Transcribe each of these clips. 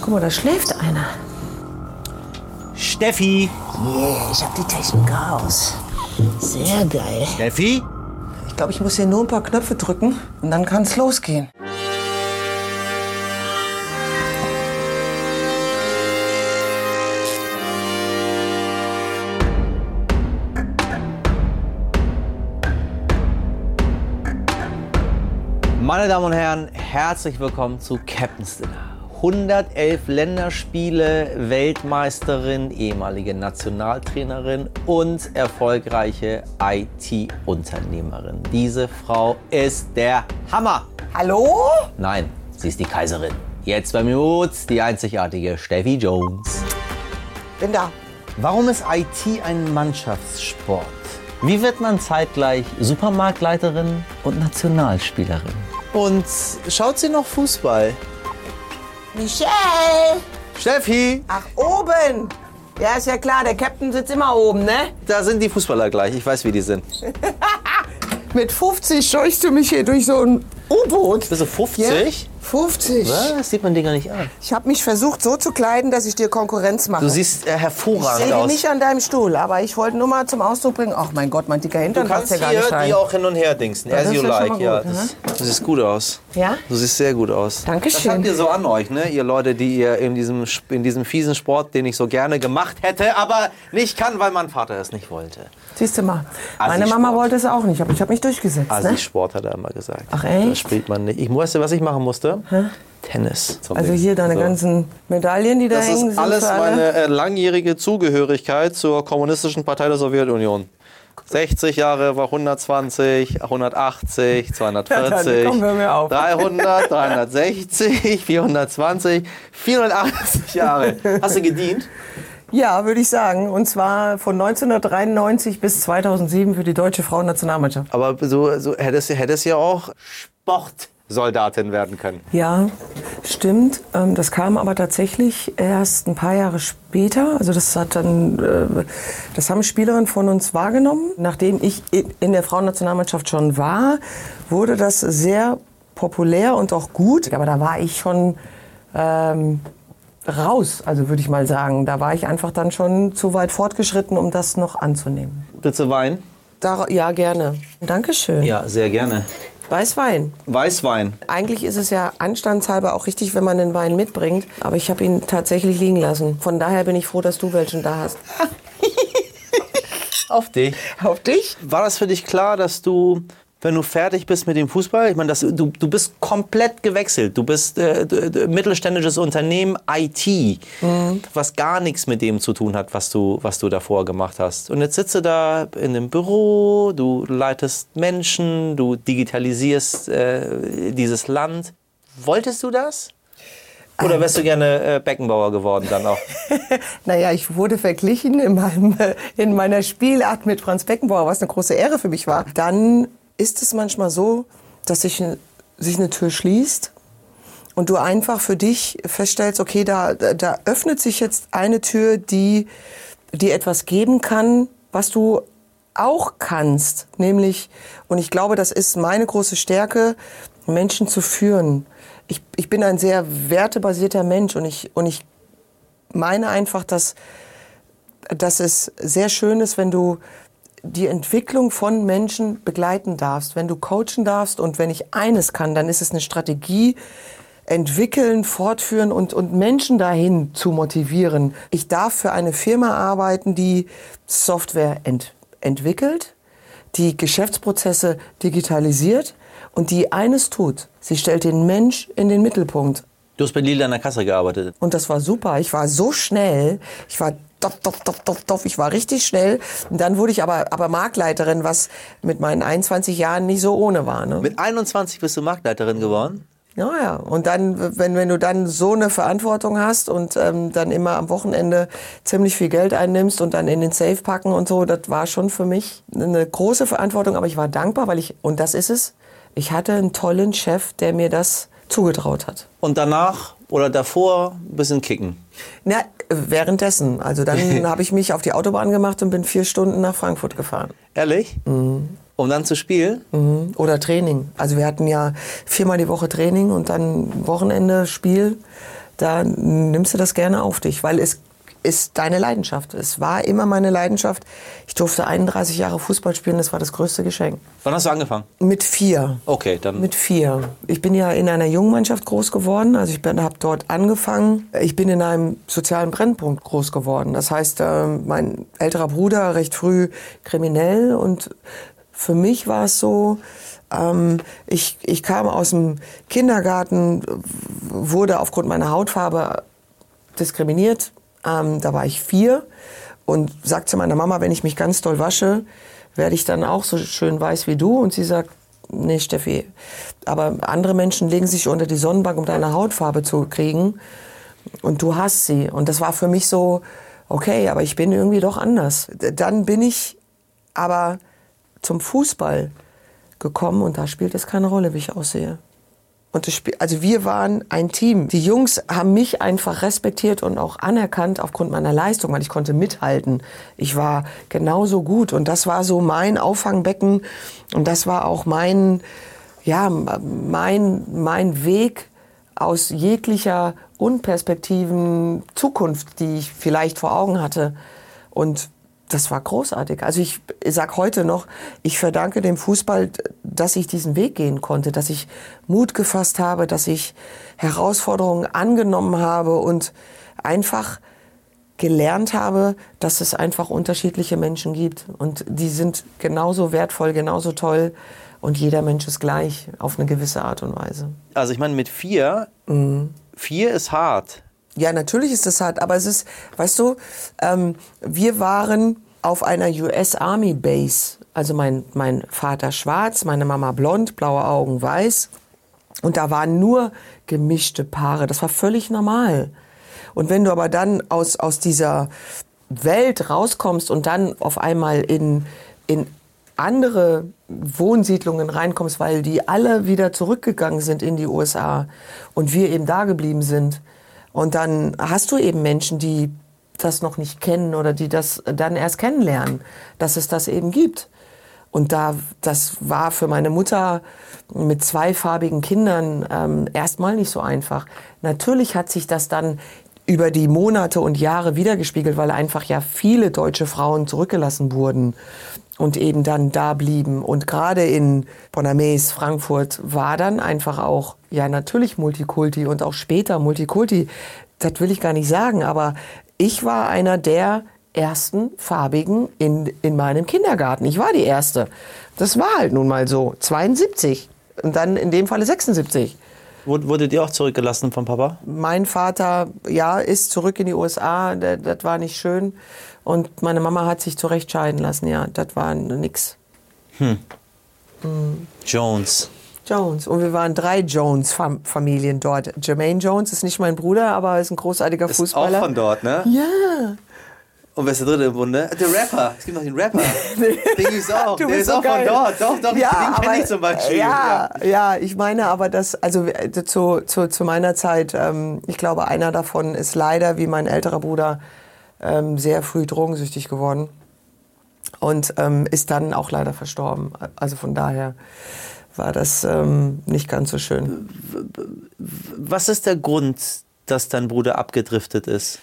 Guck mal, da schläft einer. Steffi! Yeah, ich hab die Technik raus. Sehr geil. Steffi? Ich glaube, ich muss hier nur ein paar Knöpfe drücken und dann kann es losgehen. Meine Damen und Herren, herzlich willkommen zu Captain's Dinner. 111 Länderspiele, Weltmeisterin, ehemalige Nationaltrainerin und erfolgreiche IT-Unternehmerin. Diese Frau ist der Hammer. Hallo? Nein, sie ist die Kaiserin. Jetzt bei mir Mut, die einzigartige Steffi Jones. Bin da. Warum ist IT ein Mannschaftssport? Wie wird man zeitgleich Supermarktleiterin und Nationalspielerin? Und schaut sie noch Fußball? Michelle! Steffi, Ach, oben! Ja, ist ja klar, der Captain sitzt immer oben, ne? da sind die Fußballer gleich. Ich weiß, wie die sind. Mit 50 scheuchst du mich hier durch so ein U-Boot. Bist du 50? 50. Was? Sieht man dir gar nicht an. Ich habe mich versucht, so zu kleiden, dass ich dir Konkurrenz mache. Du siehst äh, ich hervorragend sehe aus. nicht an deinem Stuhl, aber ich wollte nur mal zum Ausdruck bringen, ach mein Gott, mein dicker Du Hintern passt kannst ja gar nicht hier rein. die auch hin und her dingsen. Ja, As you like. Ja, das, du siehst gut aus. Ja? Du siehst sehr gut aus. Dankeschön. Das habt ihr so an euch, ne? Ihr Leute, die ihr in diesem, in diesem fiesen Sport, den ich so gerne gemacht hätte, aber nicht kann, weil mein Vater es nicht wollte. Siehst du mal, meine Mama wollte es auch nicht, aber ich habe mich durchgesetzt. Also ne? Sport hat er immer gesagt. Ach, echt? Das spielt man nicht. Ich wusste, was ich machen musste. Tennis. zum Also hier deine So. ganzen Medaillen, die da Das hängen, ist sind alles meine äh, langjährige Zugehörigkeit zur Kommunistischen Partei der Sowjetunion. 60 Jahre war 120, 180, 240, Ja, dann, komm, hör mir auf. 300, 360, 420, 480 Jahre. Hast du gedient? Ja, würde ich sagen. Und zwar von 1993 bis 2007 für die deutsche Frauennationalmannschaft. Aber so, so hättest, hättest ja auch Sportsoldatin werden können. Ja, stimmt. Ähm, Das kam aber tatsächlich erst ein paar Jahre später. Also das hat dann, äh, das haben Spielerinnen von uns wahrgenommen. Nachdem ich in- der Frauennationalmannschaft schon war, wurde das sehr populär und auch gut. Aber da war ich schon ähm, raus, also würde ich mal sagen. Da war ich einfach dann schon zu weit fortgeschritten, um das noch anzunehmen. Willst du Wein? Da, ja, gerne. Dankeschön. Ja, sehr gerne. Weißwein. Weißwein. Eigentlich ist es ja anstandshalber auch richtig, wenn man den Wein mitbringt. Aber ich habe ihn tatsächlich liegen lassen. Von daher bin ich froh, dass du welchen da hast. Auf dich. Auf dich? War das für dich klar, dass du, wenn du fertig bist mit dem Fußball, ich meine, dass du, du bist komplett gewechselt. Du bist äh, mittelständisches Unternehmen IT, was gar nichts mit dem zu tun hat, was du, was du davor gemacht hast. Und jetzt sitzt du da in einem Büro, du leitest Menschen, du digitalisierst äh, dieses Land. Wolltest du das? Oder wärst du gerne äh, Beckenbauer geworden dann auch? Naja, ich wurde verglichen in, meinem, in meiner Spielart mit Franz Beckenbauer, was eine große Ehre für mich war. Dann ist es manchmal so, dass sich, sich eine Tür schließt und du einfach für dich feststellst, okay, da, da, da öffnet sich jetzt eine Tür, die dir etwas geben kann, was du auch kannst. Nämlich, und ich glaube, das ist meine große Stärke, Menschen zu führen. Ich, ich bin ein sehr wertebasierter Mensch und ich, und ich meine einfach, dass, dass es sehr schön ist, wenn du die Entwicklung von Menschen begleiten darfst, wenn du coachen darfst und wenn ich eines kann, dann ist es eine Strategie entwickeln, fortführen und, und Menschen dahin zu motivieren. Ich darf für eine Firma arbeiten, die Software ent, entwickelt, die Geschäftsprozesse digitalisiert und die eines tut. Sie stellt den Mensch in den Mittelpunkt. Du hast bei Lila an der Kasse gearbeitet. Und das war super. Ich war so schnell. Ich war doff, doff, doff, doff, doff. Ich war richtig schnell. Und dann wurde ich aber, aber Marktleiterin, was mit meinen 21 Jahren nicht so ohne war. Ne? Mit 21 bist du Marktleiterin geworden. Ja, ja. Und dann, wenn, wenn du dann so eine Verantwortung hast und ähm, dann immer am Wochenende ziemlich viel Geld einnimmst und dann in den Safe packen und so, das war schon für mich eine große Verantwortung. Aber ich war dankbar, weil ich, und das ist es, ich hatte einen tollen Chef, der mir das zugetraut hat. Und danach oder davor ein bisschen kicken. Na, währenddessen. Also dann habe ich mich auf die Autobahn gemacht und bin vier Stunden nach Frankfurt gefahren. Ehrlich? Um dann zu spielen? Mhm. Oder Training. Also wir hatten ja viermal die Woche Training und dann Wochenende Spiel. da nimmst du das gerne auf dich, weil es ist deine Leidenschaft. Es war immer meine Leidenschaft. Ich durfte 31 Jahre Fußball spielen, das war das größte Geschenk. Wann hast du angefangen? Mit vier. Okay, dann. Mit vier. Ich bin ja in einer Jungmannschaft groß geworden. Also ich habe dort angefangen. Ich bin in einem sozialen Brennpunkt groß geworden. Das heißt, äh, mein älterer Bruder recht früh kriminell und für mich war es so, ähm, ich, ich kam aus dem Kindergarten, wurde aufgrund meiner Hautfarbe diskriminiert, ähm, da war ich vier und sagte zu meiner Mama, wenn ich mich ganz doll wasche, werde ich dann auch so schön weiß wie du. Und sie sagt, nee, Steffi, aber andere Menschen legen sich unter die Sonnenbank, um deine Hautfarbe zu kriegen. Und du hast sie. Und das war für mich so, okay, aber ich bin irgendwie doch anders. Dann bin ich aber zum Fußball gekommen und da spielt es keine Rolle, wie ich aussehe. Und das Spiel, also wir waren ein Team. Die Jungs haben mich einfach respektiert und auch anerkannt aufgrund meiner Leistung, weil ich konnte mithalten. Ich war genauso gut und das war so mein Auffangbecken und das war auch mein, ja, mein, mein Weg aus jeglicher unperspektiven Zukunft, die ich vielleicht vor Augen hatte. Und das war großartig. Also ich sag heute noch, ich verdanke dem Fußball, dass ich diesen Weg gehen konnte, dass ich Mut gefasst habe, dass ich Herausforderungen angenommen habe und einfach gelernt habe, dass es einfach unterschiedliche Menschen gibt und die sind genauso wertvoll, genauso toll und jeder Mensch ist gleich auf eine gewisse Art und Weise. Also ich meine, mit vier, mhm. vier ist hart. Ja, natürlich ist das hart, aber es ist, weißt du, ähm, wir waren auf einer US Army Base. Also mein, mein Vater schwarz, meine Mama blond, blaue Augen weiß. Und da waren nur gemischte Paare. Das war völlig normal. Und wenn du aber dann aus, aus dieser Welt rauskommst und dann auf einmal in, in andere Wohnsiedlungen reinkommst, weil die alle wieder zurückgegangen sind in die USA und wir eben da geblieben sind, und dann hast du eben Menschen, die das noch nicht kennen oder die das dann erst kennenlernen, dass es das eben gibt. Und da, das war für meine Mutter mit zwei farbigen Kindern ähm, erstmal nicht so einfach. Natürlich hat sich das dann über die Monate und Jahre wiedergespiegelt, weil einfach ja viele deutsche Frauen zurückgelassen wurden und eben dann da blieben. Und gerade in Bonames, Frankfurt war dann einfach auch, ja natürlich Multikulti und auch später Multikulti. Das will ich gar nicht sagen, aber ich war einer der ersten Farbigen in, in meinem Kindergarten. Ich war die Erste. Das war halt nun mal so. 72 und dann in dem Falle 76. Wurdet ihr auch zurückgelassen vom Papa? Mein Vater, ja, ist zurück in die USA. Das, das war nicht schön. Und meine Mama hat sich zurecht scheiden lassen, ja. Das war nix. Hm. Mhm. Jones. Jones. Und wir waren drei Jones-Familien dort. Jermaine Jones ist nicht mein Bruder, aber ist ein großartiger ist Fußballer. Ist auch von dort, ne? Ja. Und wer ist der dritte im Bunde? Der Rapper. Es gibt noch den Rapper. den gibt's auch. der ist so auch geil. von dort. Doch, doch, ja, den kenne ich zum Beispiel. Ja, ja, ja, ich meine aber, dass, also äh, zu, zu, zu meiner Zeit, ähm, ich glaube, einer davon ist leider, wie mein älterer Bruder, ähm, sehr früh drogensüchtig geworden und ähm, ist dann auch leider verstorben. Also von daher war das ähm, nicht ganz so schön. Was ist der Grund, dass dein Bruder abgedriftet ist?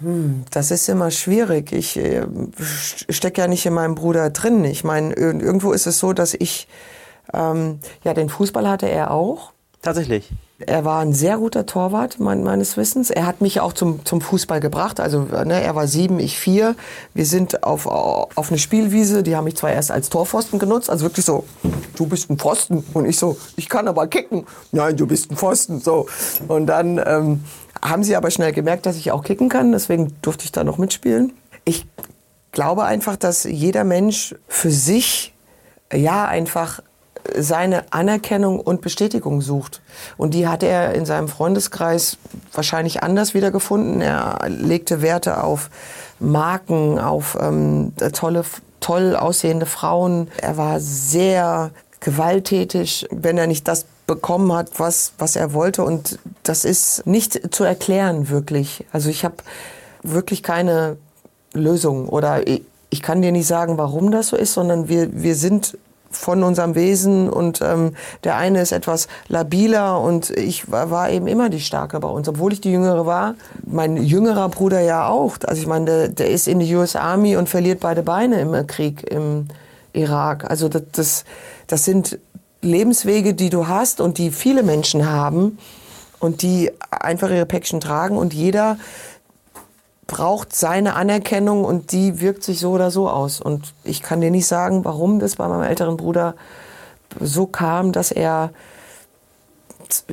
Hm, das ist immer schwierig. Ich äh, stecke ja nicht in meinem Bruder drin. Ich meine, irgendwo ist es so, dass ich, ähm, ja, den Fußball hatte er auch. Tatsächlich. Er war ein sehr guter Torwart mein, meines Wissens. Er hat mich auch zum, zum Fußball gebracht. Also ne, er war sieben, ich vier. Wir sind auf, auf eine Spielwiese. Die haben mich zwar erst als Torpfosten genutzt. Also wirklich so, du bist ein Pfosten. Und ich so, ich kann aber kicken. Nein, du bist ein Pfosten. So. Und dann ähm, haben sie aber schnell gemerkt, dass ich auch kicken kann. Deswegen durfte ich da noch mitspielen. Ich glaube einfach, dass jeder Mensch für sich ja einfach seine Anerkennung und Bestätigung sucht. Und die hat er in seinem Freundeskreis wahrscheinlich anders wiedergefunden. Er legte Werte auf Marken, auf ähm, tolle, toll aussehende Frauen. Er war sehr gewalttätig, wenn er nicht das bekommen hat, was, was er wollte. Und das ist nicht zu erklären, wirklich. Also ich habe wirklich keine Lösung oder ich, kann dir nicht sagen, warum das so ist, sondern wir, wir sind von unserem Wesen und ähm, der eine ist etwas labiler und ich war, war eben immer die Starke bei uns, obwohl ich die Jüngere war. Mein jüngerer Bruder ja auch. Also ich meine, der, der ist in die US Army und verliert beide Beine im Krieg im Irak. Also das, das, das sind Lebenswege, die du hast und die viele Menschen haben und die einfach ihre Päckchen tragen und jeder braucht seine Anerkennung und die wirkt sich so oder so aus. Und ich kann dir nicht sagen, warum das bei meinem älteren Bruder so kam, dass er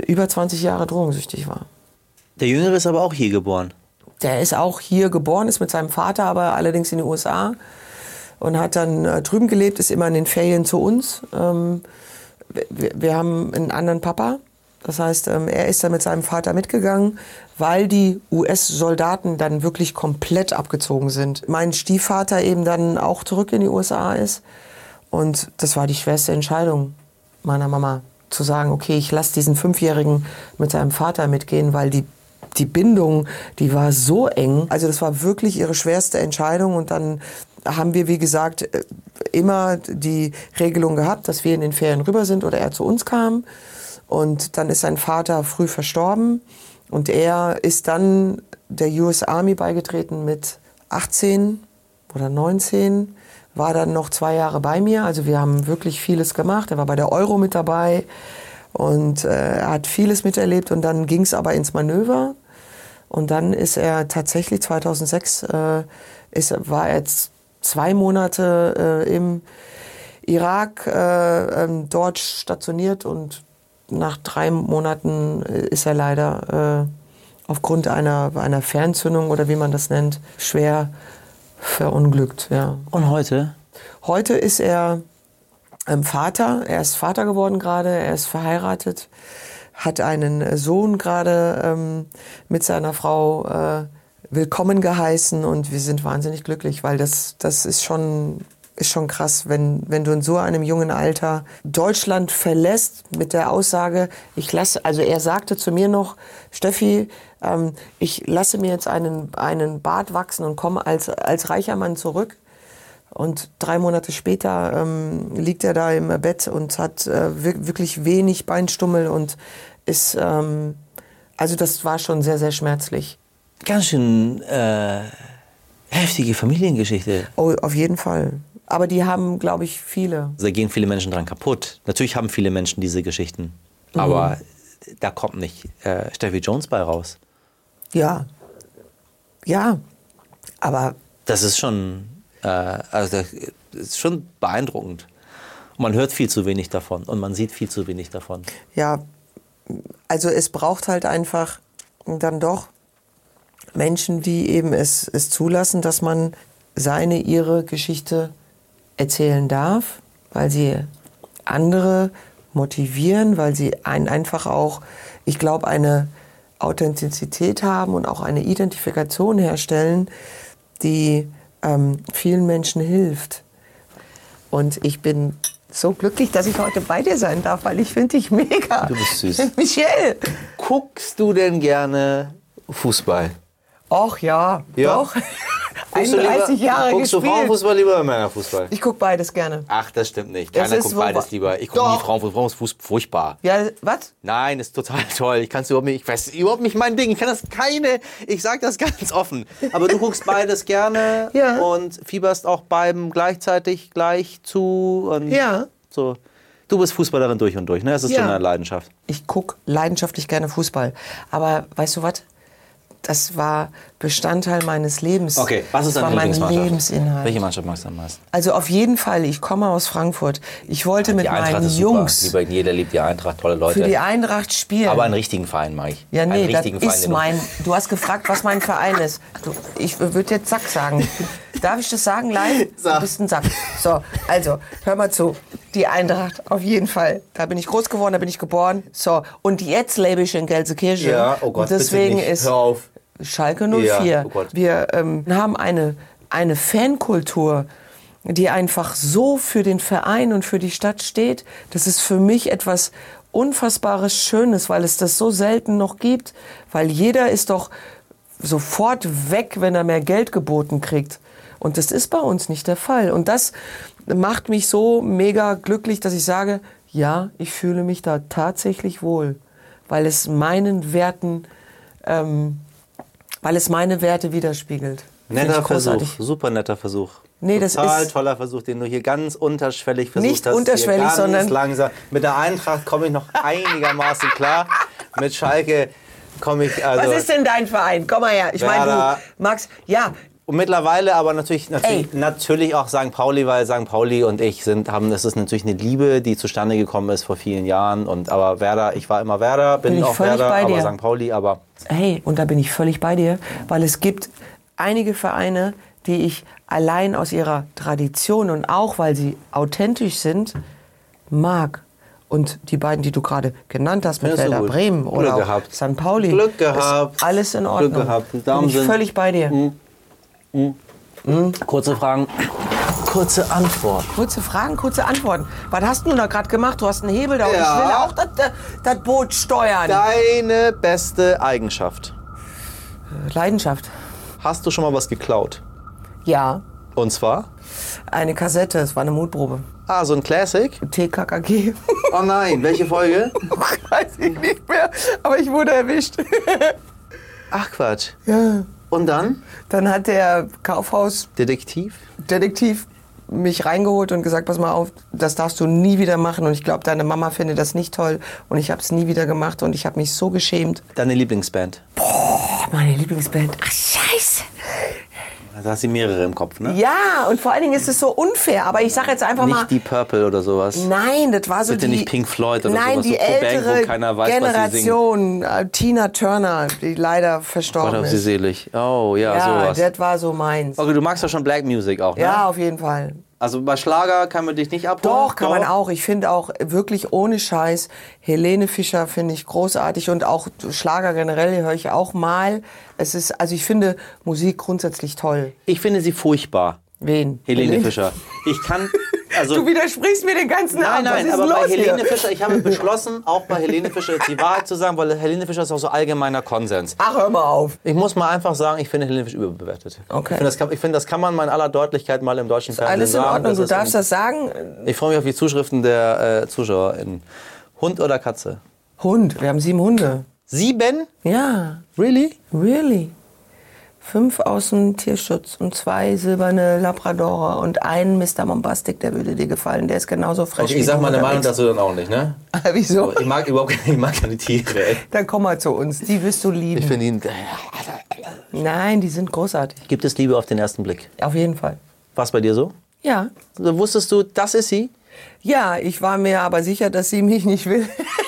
über 20 Jahre drogensüchtig war. Der Jüngere ist aber auch hier geboren. Der ist auch hier geboren, ist mit seinem Vater aber allerdings in den USA und hat dann äh, drüben gelebt, ist immer in den Ferien zu uns. Ähm, wir, wir haben einen anderen Papa. Das heißt, ähm, er ist dann mit seinem Vater mitgegangen, weil die US-Soldaten dann wirklich komplett abgezogen sind. Mein Stiefvater eben dann auch zurück in die USA ist. Und das war die schwerste Entscheidung meiner Mama, zu sagen, okay, ich lasse diesen Fünfjährigen mit seinem Vater mitgehen, weil die, die Bindung, die war so eng. Also das war wirklich ihre schwerste Entscheidung. Und dann haben wir, wie gesagt, äh, immer die Regelung gehabt, dass wir in den Ferien rüber sind oder er zu uns kam. Und dann ist sein Vater früh verstorben und er ist dann der US Army beigetreten mit 18 oder 19, war dann noch zwei Jahre bei mir. Also wir haben wirklich vieles gemacht. Er war bei der Euro mit dabei und äh, er hat vieles miterlebt und dann ging es aber ins Manöver. Und dann ist er tatsächlich 2006 äh, ist, war er jetzt zwei Monate äh, im Irak äh, ähm, dort stationiert und nach drei Monaten äh, ist er leider äh, aufgrund einer, einer Fernzündung oder wie man das nennt, schwer verunglückt. Ja. Und heute? Heute ist er ähm, Vater. Er ist Vater geworden gerade. Er ist verheiratet, hat einen Sohn gerade ähm, mit seiner Frau äh, willkommen geheißen und wir sind wahnsinnig glücklich, weil das, das ist schon ist schon krass, wenn, wenn du in so einem jungen Alter Deutschland verlässt mit der Aussage, ich lasse, also er sagte zu mir noch, Steffi, ähm, ich lasse mir jetzt einen, einen Bart wachsen und komme als, als reicher Mann zurück. Und drei Monate später ähm, liegt er da im Bett und hat äh, wirklich wenig Beinstummel und ist, ähm, also das war schon sehr, sehr schmerzlich. Ganz schön äh, heftige Familiengeschichte. Oh, auf jeden Fall. Aber die haben, glaube ich, viele. Da gehen viele Menschen dran kaputt. Natürlich haben viele Menschen diese Geschichten. Mhm. Aber da kommt nicht äh, Steffi Jones bei raus. Ja. Ja. Aber. Das ist schon, äh, also das ist schon beeindruckend. Man hört viel zu wenig davon und man sieht viel zu wenig davon. Ja, also es braucht halt einfach dann doch Menschen, die eben es, es zulassen, dass man seine, ihre Geschichte erzählen darf, weil sie andere motivieren, weil sie einen einfach auch, ich glaube, eine Authentizität haben und auch eine Identifikation herstellen, die ähm, vielen Menschen hilft. Und ich bin so glücklich, dass ich heute bei dir sein darf, weil ich finde dich mega. Du bist süß. Michelle. Guckst du denn gerne Fußball? Och ja, Ja? doch. Guckst du 31 lieber, Jahre Guckst du gespielt. Frauenfußball lieber oder Männerfußball? Ich gucke beides gerne. Ach, das stimmt nicht. Keiner guckt beides lieber. Ich gucke nie Frauenfußball. Frauenfußball ist furchtbar. Ja, was? Nein, ist total toll. Ich kann es überhaupt nicht, ich weiß überhaupt nicht mein Ding. Ich kann das keine, ich sage das ganz offen. Aber du guckst beides gerne Ja. und fieberst auch beiden gleichzeitig gleich zu. Und Ja. So. Du bist Fußballerin durch und durch, ne? Das ist Ja. schon eine Leidenschaft. Ich gucke leidenschaftlich gerne Fußball. Aber weißt du was? Das war Bestandteil meines Lebens. Okay, was ist deine Lieblingsmannschaft? Lebensinhalt. Welche Mannschaft magst du am meisten? Also auf jeden Fall, ich komme aus Frankfurt. Ich wollte mit Die Eintracht meinen ist super. Jungs Lieber, jeder liebt die Eintracht, tolle Leute. für die Eintracht spielen. Aber einen richtigen Verein mag ich. ja, nee, einen das richtigen Verein, ist mein. Du hast gefragt, was mein Verein ist. Du, ich würde jetzt Sack sagen. Darf ich das sagen, live? Sag. Du bist ein Sack. So, also, hör mal zu. Die Eintracht, auf jeden Fall. Da bin ich groß geworden, da bin ich geboren. So, und jetzt lebe ich in Gelsenkirchen. Ja, oh Gott, und deswegen bitte nicht. ist Hör auf. Schalke 04. Ja, oh. Wir ähm, haben eine, eine Fankultur, die einfach so für den Verein und für die Stadt steht. Das ist für mich etwas unfassbares Schönes, weil es das so selten noch gibt. Weil jeder ist doch sofort weg, wenn er mehr Geld geboten kriegt. Und das ist bei uns nicht der Fall. Und das macht mich so mega glücklich, dass ich sage, ja, ich fühle mich da tatsächlich wohl, weil es meinen Werten, ähm, weil es meine Werte widerspiegelt. Netter Versuch, super netter Versuch. Nee, das Total ist- toller Versuch, den du hier ganz unterschwellig versucht Nicht hast. unterschwellig, hier ganz sondern- langsam. Mit der Eintracht komme ich noch einigermaßen klar. Mit Schalke komme ich also. Was ist denn dein Verein? Komm mal her. Ich meine, du magst, ja, Und mittlerweile aber natürlich, natürlich, Ey. natürlich auch St. Pauli, weil St. Pauli und ich sind, haben, das ist natürlich eine Liebe, die zustande gekommen ist vor vielen Jahren. Und aber Werder, ich war immer Werder, bin, Bin ich auch Werder, aber. St. Pauli, aber Hey, und da bin ich völlig bei dir, weil es gibt einige Vereine, die ich allein aus ihrer Tradition und auch weil sie authentisch sind, mag. Und die beiden, die du gerade genannt hast, mit Werder. Bremen Glück oder. St. Pauli, Glück gehabt. alles in Ordnung. Glück gehabt. Daumen bin ich völlig bei dir. Kurze Fragen, kurze Antwort. Kurze Fragen, kurze Antworten. Was hast du da gerade gemacht? Du hast einen Hebel da und Ja. ich will auch das, das, das Boot steuern. Deine beste Eigenschaft. Leidenschaft. Hast du schon mal was geklaut? Ja, Und zwar? eine Kassette, es war eine Mutprobe. Ah, so ein Classic? TKKG. Oh nein, welche Folge? Weiß ich nicht mehr, aber ich wurde erwischt. Ach Quatsch. Ja. Und dann? Dann hat der Kaufhausdetektiv Detektiv? mich reingeholt und gesagt, pass mal auf, das darfst du nie wieder machen. Und ich glaube, deine Mama findet das nicht toll. Und ich habe es nie wieder gemacht und ich habe mich so geschämt. Deine Lieblingsband? Oh, meine Lieblingsband. Ach, scheiße. Da hast du mehrere im Kopf, ne? Ja, und vor allen Dingen ist es so unfair. Aber ich sage jetzt einfach mal... Nicht die Purple oder sowas. Nein, das war so Bitte die... nicht Pink Floyd oder Nein, sowas, die so ältere keiner weiß, was sie Generation, äh, Tina Turner, die leider Gott verstorben sie ist. selig. Oh, ja, Ja, sowas. das war so meins. Okay, du magst ja schon Black Music auch, ne? Ja, auf jeden Fall. Also bei Schlager kann man dich nicht abholen? Doch, kann man auch. Ich finde auch wirklich ohne Scheiß, Helene Fischer finde ich großartig und auch Schlager generell höre ich auch mal. Es ist, also ich finde Musik grundsätzlich toll. Ich finde sie furchtbar. Wen? Helene Fischer. Ich kann, also... Du widersprichst mir den ganzen Nein, Abend. Nein, ist aber bei Helene hier? Fischer, ich habe beschlossen, auch bei Helene Fischer jetzt die Wahrheit zu sagen, weil Helene Fischer ist auch so allgemeiner Konsens. Ach, hör mal auf. Ich muss mal einfach sagen, ich finde Helene Fischer überbewertet. Okay. Ich finde, das, kann- ich finde, das kann man mal in aller Deutlichkeit mal im deutschen Fernsehen Alles in sagen. Ordnung, du darfst ein- das sagen. Ich freue mich auf die Zuschriften der äh, ZuschauerInnen. Hund oder Katze? Hund, wir haben sieben Hunde. Sieben? Ja, Really? really. Fünf aus dem Tierschutz und zwei silberne Labradorer und ein Mr. Bombastic, der würde dir gefallen. Der ist genauso frech Okay, wie ich sag du meine Meinung dazu dann auch nicht, ne? Wieso? Ich mag überhaupt keine, ich mag keine Tiere, ey. Dann komm mal zu uns, die wirst du lieben. Ich finde ihn... Nein, die sind großartig. Gibt es Liebe auf den ersten Blick? Auf jeden Fall. War es bei dir so? Ja. Also wusstest du, das ist sie? Ja, ich war mir aber sicher, dass sie mich nicht will.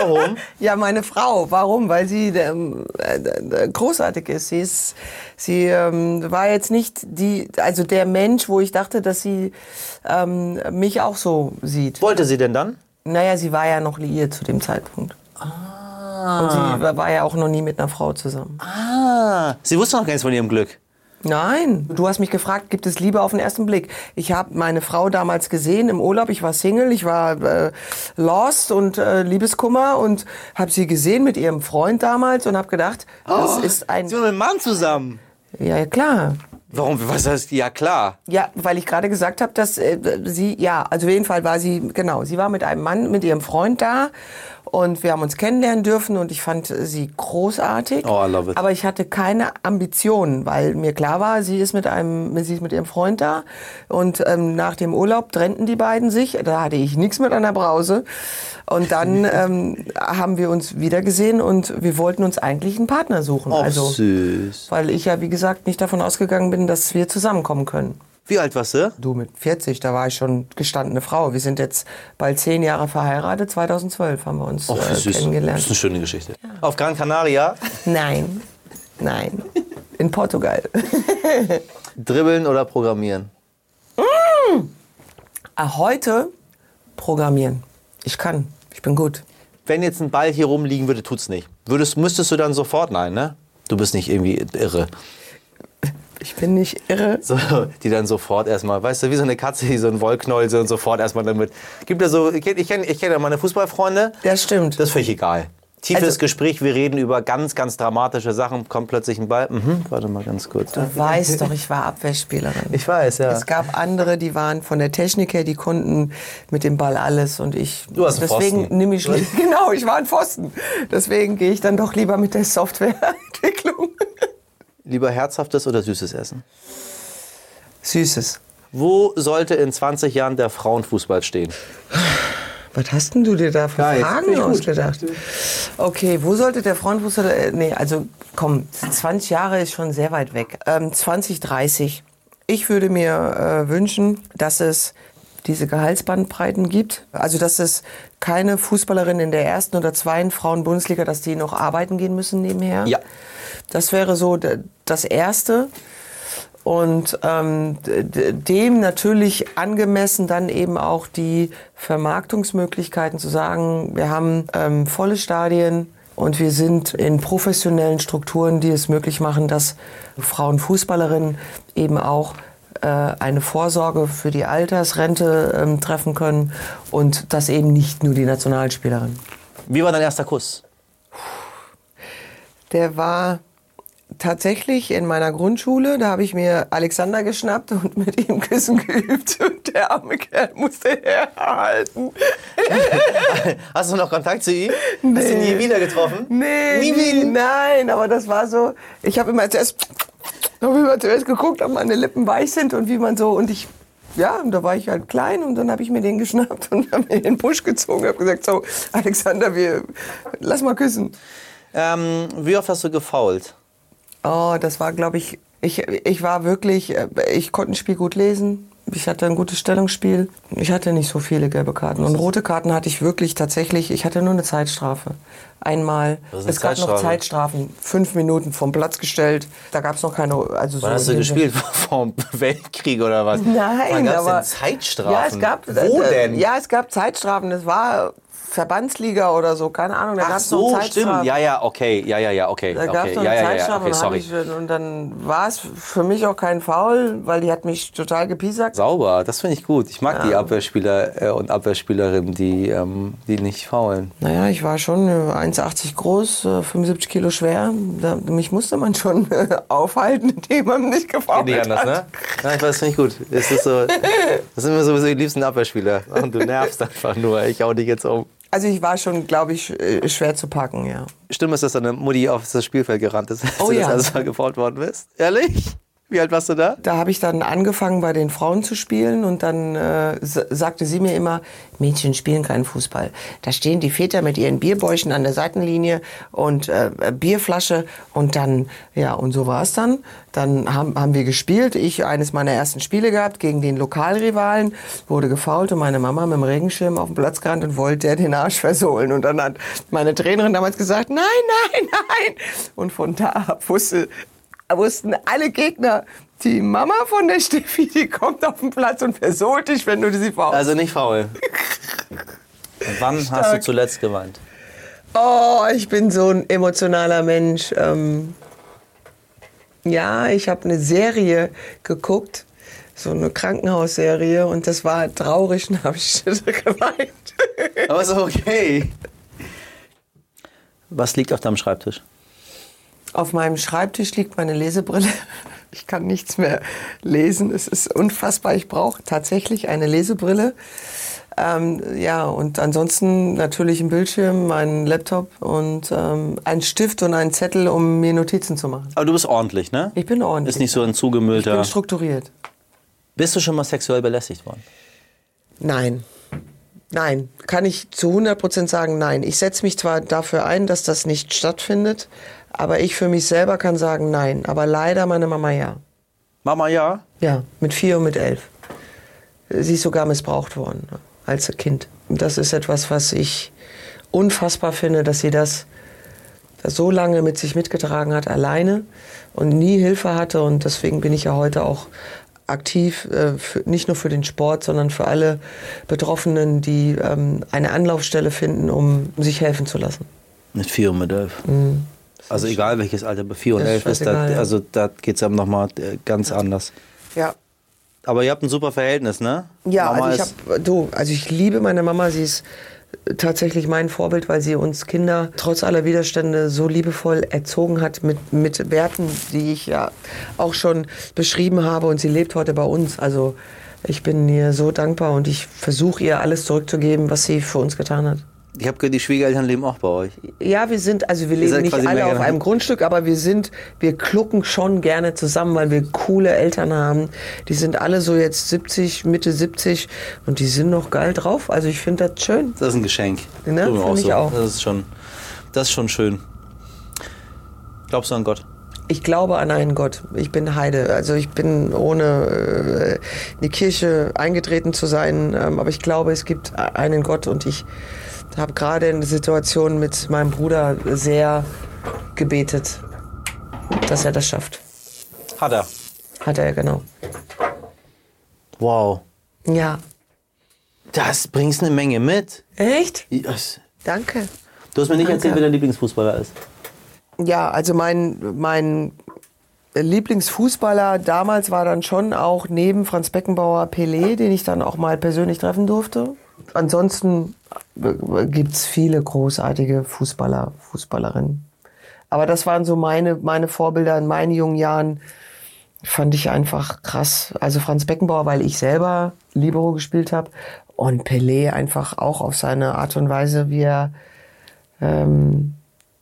Warum? Ja, meine Frau. Warum? Weil sie ähm, äh, äh, großartig ist. Sie ist, sie ähm, war jetzt nicht die, also der Mensch, wo ich dachte, dass sie ähm, mich auch so sieht. Wollte sie denn dann? Naja, sie war ja noch liiert zu dem Zeitpunkt. Ah. Und sie war- war ja auch noch nie mit einer Frau zusammen. Ah, sie wusste noch gar nichts von ihrem Glück. Nein, du hast mich gefragt, gibt es Liebe auf den ersten Blick? Ich habe meine Frau damals gesehen im Urlaub. Ich war Single, ich war äh, lost und äh, Liebeskummer und habe sie gesehen mit ihrem Freund damals und habe gedacht, das ist ein Sie mit einem Mann zusammen. ja klar. Warum? Was heißt, ja klar. Ja, weil ich gerade gesagt habe, dass äh, sie, ja, also auf jeden Fall war sie, genau, sie war mit einem Mann, mit ihrem Freund da und wir haben uns kennenlernen dürfen und ich fand sie großartig. Oh, I love it. Aber ich hatte keine Ambitionen, weil mir klar war, sie ist mit einem, sie ist mit ihrem Freund da und ähm, nach dem Urlaub trennten die beiden sich. Da hatte ich nichts mit einer Brause und dann ähm, haben wir uns wiedergesehen und wir wollten uns eigentlich einen Partner suchen. Oh, also, süß. weil ich ja, wie gesagt, nicht davon ausgegangen bin, dass wir zusammenkommen können. Wie alt warst du? Du mit 40, da war ich schon gestandene Frau. Wir sind jetzt bald zehn Jahre verheiratet. 2012 haben wir uns Oh, äh, süß. Das kennengelernt. ist eine schöne Geschichte. Auf Gran Canaria Nein, nein. In Portugal. dribbeln oder programmieren? Ah, Heute programmieren. Ich kann. Ich bin gut. Wenn jetzt ein Ball hier rumliegen würde, tut's nicht. Würdest, müsstest du dann sofort, nein, ne? Du bist nicht irgendwie irre. Ich bin nicht irre. So, die dann sofort erstmal, weißt du, wie so eine Katze, die so einen Wollknäuel so und sofort erstmal damit. Gibt ja so, ich kenne ich kenn, ich kenn ja meine Fußballfreunde, Das stimmt. das ist völlig egal. Tiefes Also- Gespräch, wir reden über ganz, ganz dramatische Sachen. Kommt plötzlich ein Ball. Mhm, warte mal ganz kurz. Du weißt doch, ich war Abwehrspielerin. Ich weiß, ja. Es gab andere, die waren von der Technik her, die konnten mit dem Ball alles und ich. Du ein deswegen Pfosten. nehme ich genau, ich war ein Pfosten. Deswegen gehe ich dann doch lieber mit der Softwareentwicklung. Lieber herzhaftes oder süßes Essen? Süßes. Wo sollte in 20 Jahren der Frauenfußball stehen? Was hast denn du dir da für bin Fragen ausgedacht? Okay, wo sollte der Frauenfußball... äh, Nee, also komm, 20 Jahre ist schon sehr weit weg. Ähm, 2030. Ich würde mir äh, wünschen, dass es diese Gehaltsbandbreiten gibt. Also, dass es keine Fußballerin in der ersten oder zweiten Frauen-Bundesliga, dass die noch arbeiten gehen müssen nebenher. Ja. Das wäre so das Erste. Und ähm, dem natürlich angemessen dann eben auch die Vermarktungsmöglichkeiten zu sagen, wir haben ähm, volle Stadien und wir sind in professionellen Strukturen, die es möglich machen, dass Frauenfußballerinnen eben auch äh, eine Vorsorge für die Altersrente ähm, treffen können und das eben nicht nur die Nationalspielerin. Wie war dein erster Kuss? Der war tatsächlich in meiner Grundschule. Da habe ich mir Alexander geschnappt und mit ihm Küssen geübt. Und der arme Kerl musste herhalten. Hast du noch Kontakt zu ihm? Hast du ihn nie wieder getroffen? Nee, Nie wieder? nein, aber das war so. Ich habe immer zuerst, hab immer zuerst geguckt, ob meine Lippen weich sind und wie man so. Und ich, ja, und da war ich halt klein und dann habe ich mir den geschnappt und habe mir in den Busch gezogen. Habe gesagt, so, Alexander, wir, lass mal küssen. Ähm, wie oft hast du gefault? Oh, das war, glaube ich, ich, ich war wirklich, äh, ich konnte ein Spiel gut lesen. Ich hatte ein gutes Stellungsspiel. Ich hatte nicht so viele gelbe Karten. Und rote Karten hatte ich wirklich tatsächlich, ich hatte nur eine Zeitstrafe. Einmal. Eine Es gab noch Zeitstrafe? Zeitstrafen. Fünf Minuten vom Platz gestellt. Da gab es noch keine. Also so Wann hast du gespielt? Vor dem Weltkrieg oder was? Nein, Wann gab's aber denn Zeitstrafen? Ja, es gab. Wo äh, denn? Ja, es gab Zeitstrafen. Das war Verbandsliga oder so, keine Ahnung. Da Ach gab's so, noch stimmt. Ja, ja, okay. Ja, ja, ja, okay. Da gab okay. es noch ja, eine ja, ja, okay, und, dann sorry. ich, und dann war es für mich auch kein Foul, weil die hat mich total gepiesackt. Sauber, das finde ich gut. Ich mag die Abwehrspieler äh, und Abwehrspielerinnen, die, ähm, die nicht faulen. Naja, ich war schon äh, 1,80 groß, äh, 75 Kilo schwer. Da, mich musste man schon äh, aufhalten, indem man nicht gefault nicht anders, hat. ne? Ja, ich weiß, das finde ich gut. Es ist so, das sind mir sowieso die liebsten Abwehrspieler. Und du nervst einfach nur. Ich hau dich jetzt um. Also ich war schon, glaube ich, äh, schwer zu packen, ja. Stimmt es, dass deine Mutti auf das Spielfeld gerannt ist, als Oh du ja. das erste Mal gefault worden bist? Ehrlich? Wie alt warst du da? Da habe ich dann angefangen, bei den Frauen zu spielen und dann äh, sagte sie mir immer, Mädchen spielen keinen Fußball. Da stehen die Väter mit ihren Bierbäuchen an der Seitenlinie und äh, Bierflasche und dann, ja, und so war es dann. Dann haben, haben wir gespielt. Ich eines meiner ersten Spiele gehabt gegen den Lokalrivalen, wurde gefault und meine Mama mit dem Regenschirm auf den Platz gerannt und wollte den Arsch versohlen. Und dann hat meine Trainerin damals gesagt, nein, nein, nein. Und von da ab wusste, wussten alle Gegner, die Mama von der Steffi, die kommt auf den Platz und versohlt dich, wenn du sie faust. Also nicht faul. Wann hast du Stark. zuletzt geweint? Oh, ich bin so ein emotionaler Mensch. Ähm, ja, ich habe eine Serie geguckt, so eine Krankenhausserie, und das war traurig, und habe ich geweint. Aber ist okay. Was liegt auf deinem Schreibtisch? Auf meinem Schreibtisch liegt meine Lesebrille. Ich kann nichts mehr lesen. Es ist unfassbar. Ich brauche tatsächlich eine Lesebrille. Ähm, ja, und ansonsten natürlich ein Bildschirm, mein Laptop und ähm, ein Stift und einen Zettel, um mir Notizen zu machen. Aber du bist ordentlich, ne? Ich bin ordentlich. Ist nicht so ein ich zugemüllter. bin strukturiert. Bist du schon mal sexuell belästigt worden? Nein. Nein, kann ich zu 100% sagen, nein. Ich setze mich zwar dafür ein, dass das nicht stattfindet, aber ich für mich selber kann sagen, nein. Aber leider meine Mama ja. Mama, ja. Ja, mit vier und mit elf. Sie ist sogar missbraucht worden als Kind. Und das ist etwas, was ich unfassbar finde, dass sie das so lange mit sich mitgetragen hat, alleine und nie Hilfe hatte. Und deswegen bin ich ja heute auch aktiv, äh, für, nicht nur für den Sport, sondern für alle Betroffenen, die ähm, eine Anlaufstelle finden, um sich helfen zu lassen. Mit vier und mit elf. Also egal welches Alter, bei vier und ist elf ist das, scheißegal, ja. also da geht es einem nochmal ganz anders. Ja, Aber ihr habt ein super Verhältnis, ne? Ja, Mama also ich ist- habe, du, also ich liebe meine Mama. Sie ist tatsächlich mein Vorbild, weil sie uns Kinder trotz aller Widerstände so liebevoll erzogen hat mit, mit Werten, die ich ja auch schon beschrieben habe und sie lebt heute bei uns. Also ich bin ihr so dankbar und ich versuche ihr alles zurückzugeben, was sie für uns getan hat. Ich habe gehört, die Schwiegereltern leben auch bei euch. Ja, wir sind, also wir leben nicht alle auf einem Grundstück, aber wir sind, wir klucken schon gerne zusammen, weil wir coole Eltern haben. Die sind alle so jetzt 70, Mitte 70 und die sind noch geil drauf. Also ich finde das schön. Das ist ein Geschenk. Ne, Tut mir find ich auch. Das ist schon, das ist schon schön. Glaubst du an Gott? Ich glaube an einen Gott. Ich bin Heide. Also ich bin ohne äh, in die Kirche eingetreten zu sein, ähm, aber ich glaube, es gibt einen Gott und ich habe gerade in der Situation mit meinem Bruder sehr gebetet, dass er das schafft. Hat er. Hat er genau. Wow. Ja. Das bringst eine Menge mit. Echt? Yes. Danke. Du hast mir nicht Danke. erzählt, wer dein Lieblingsfußballer ist. Ja, also mein, mein Lieblingsfußballer damals war dann schon auch neben Franz Beckenbauer Pelé, den ich dann auch mal persönlich treffen durfte. Ansonsten gibt es viele großartige Fußballer, Fußballerinnen. Aber das waren so meine, meine Vorbilder in meinen jungen Jahren. Fand ich einfach krass. Also Franz Beckenbauer, weil ich selber Libero gespielt habe. Und Pelé einfach auch auf seine Art und Weise, wie er ähm,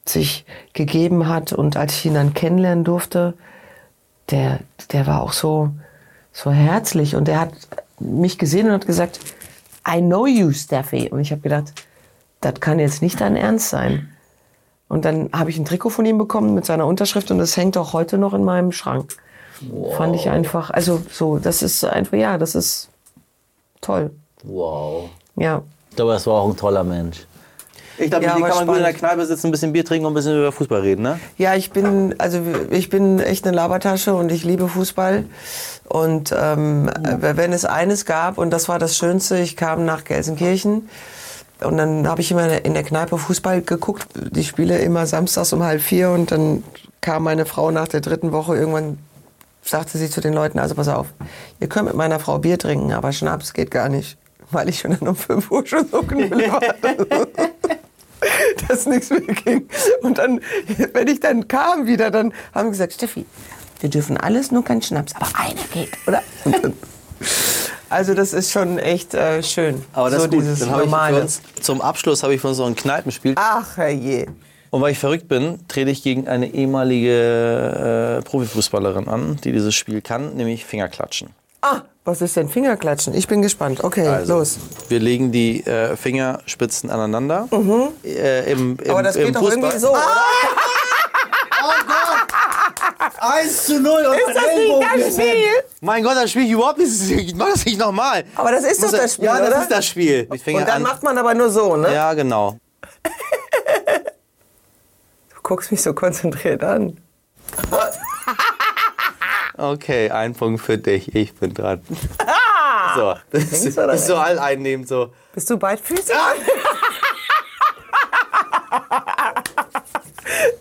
sich gegeben hat und als ich ihn dann kennenlernen durfte, der, der war auch so, so herzlich und der hat mich gesehen und hat gesagt, I know you, Steffi. Und ich habe gedacht, das kann jetzt nicht dein Ernst sein. Und dann habe ich ein Trikot von ihm bekommen mit seiner Unterschrift und das hängt auch heute noch in meinem Schrank. Fand ich einfach, also so, das ist einfach, ja, das ist toll. Wow. Ja. Ich glaube, das war auch ein toller Mensch. Ich glaube, Ja, war kann man gut in der. Kneipe sitzen, ein bisschen Bier trinken und ein bisschen über Fußball reden, ne? Ja, ich bin, also ich bin echt eine Labertasche und ich liebe Fußball. Und ähm, äh, wenn es eines gab, und das war das Schönste, ich kam nach Gelsenkirchen und dann habe ich immer in der Kneipe Fußball geguckt, die Spiele immer samstags um halb vier und dann kam meine Frau nach der dritten Woche irgendwann sagte sie zu den Leuten, also pass auf, ihr könnt mit meiner Frau Bier trinken, aber Schnaps geht gar nicht, weil ich schon um 5 Uhr schon so knüppel war. dass nichts mehr ging. Und dann, wenn ich dann kam wieder, dann haben sie gesagt, Steffi, wir dürfen alles, nur kein Schnaps, aber einer geht, oder? Also das ist schon echt äh, schön. Aber das so ist gut. dieses Dann Normale. uns, zum Abschluss habe ich uns so ein Kneipenspiel. Ach, herrje. Und weil ich verrückt bin, trete ich gegen eine ehemalige äh, Profifußballerin an, die dieses Spiel kann, nämlich Fingerklatschen. Ah, was ist denn Fingerklatschen? Ich bin gespannt. Okay, Also, los. Wir legen die äh, Fingerspitzen aneinander. Äh, im, im, Aber das im geht doch Fußball. irgendwie so, oder? 1 zu 0 und Ist das nicht das Spiel? Mein Gott, das spiele ich überhaupt nicht. Ich mach das nicht nochmal. Aber das ist Muss doch das Spiel, Ja, das oder? ist das Spiel. Und dann an. macht man aber nur so, ne? Ja, genau. Du guckst mich so konzentriert an. Okay, ein Punkt für dich. Ich bin dran. So, das ist, das ist so all einnehmen so. Bist du beidfüßig?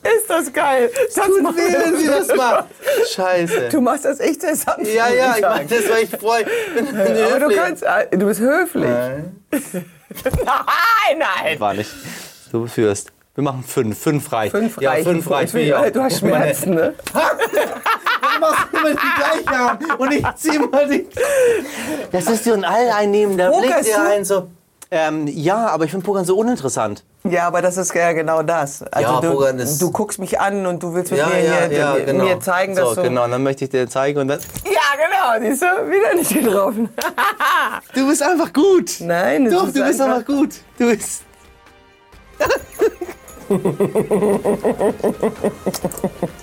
ist das geil. Das. Wenn sie das macht. Scheiße. Du machst das echt sanft. Ja, ja, ich mach das, weil ich freue. Aber du kannst, äh, du bist höflich. Nein, nein. War nicht. Du führst. Wir machen fünf. Fünf reicht. Fünf ja, reichen. fünf reicht. Du hast Schmerzen, ne? Du machst immer die gleiche an und ich zieh mal die. Das ist so ein alleinnehmender Blick, der du? einen so. Ähm, ja, aber ich finde Pokern so uninteressant. Ja, aber das ist ja genau das. Also Ja, du, Pokern ist- du guckst mich an und du willst mit mir, hier, mir zeigen, dass so, du... genau, dann möchte ich dir zeigen und dann. Ja, genau. Siehst du? Wieder nicht getroffen. Du bist einfach gut. Nein, Doch, du bist einfach- einfach gut. Du bist.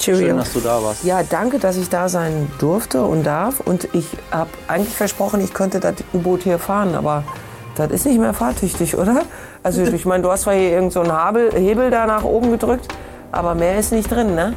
Cheerio. Schön, dass du da warst. Ja, danke, dass ich da sein durfte und darf. Und ich habe eigentlich versprochen, ich könnte das U-Boot hier fahren, aber das ist nicht mehr fahrtüchtig, oder? Also ich meine, du hast zwar hier irgendeinen so einen Hebel da nach oben gedrückt, aber mehr ist nicht drin, ne?